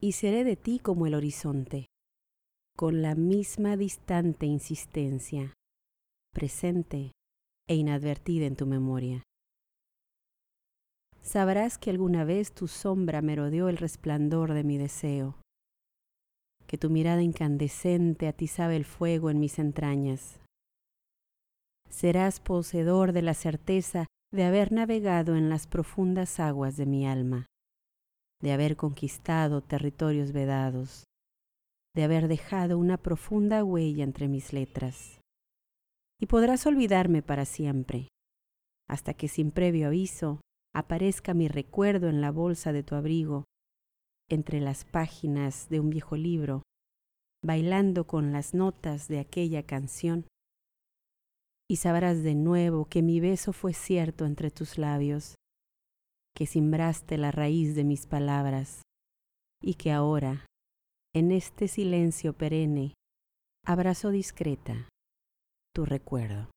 y seré de ti como el horizonte, con la misma distante insistencia, presente e inadvertida en tu memoria. Sabrás que alguna vez tu sombra merodeó el resplandor de mi deseo, que tu mirada incandescente atizaba el fuego en mis entrañas. Serás poseedor de la certeza de haber navegado en las profundas aguas de mi alma, de haber conquistado territorios vedados, de haber dejado una profunda huella entre mis letras. Y podrás olvidarme para siempre, hasta que sin previo aviso aparezca mi recuerdo en la bolsa de tu abrigo, entre las páginas de un viejo libro, bailando con las notas de aquella canción. Y sabrás de nuevo que mi beso fue cierto entre tus labios, que simbraste la raíz de mis palabras, y que ahora, en este silencio perenne, abrazo discreta tu recuerdo.